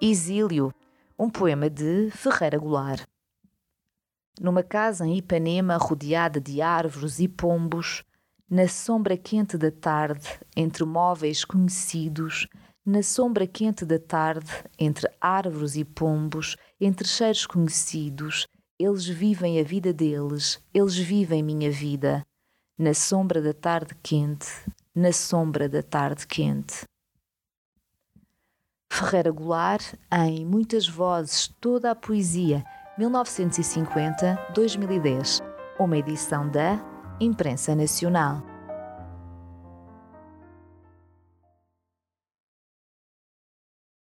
Exílio, um poema de Ferreira Goulart. Numa casa em Ipanema, rodeada de árvores e pombos, na sombra quente da tarde, entre móveis conhecidos, na sombra quente da tarde, entre árvores e pombos, entre cheiros conhecidos, eles vivem a vida deles, eles vivem minha vida. Na sombra da tarde quente, na sombra da tarde quente. Ferreira Goulart, em Muitas Vozes, Toda a Poesia, 1950-2010, uma edição da Imprensa Nacional.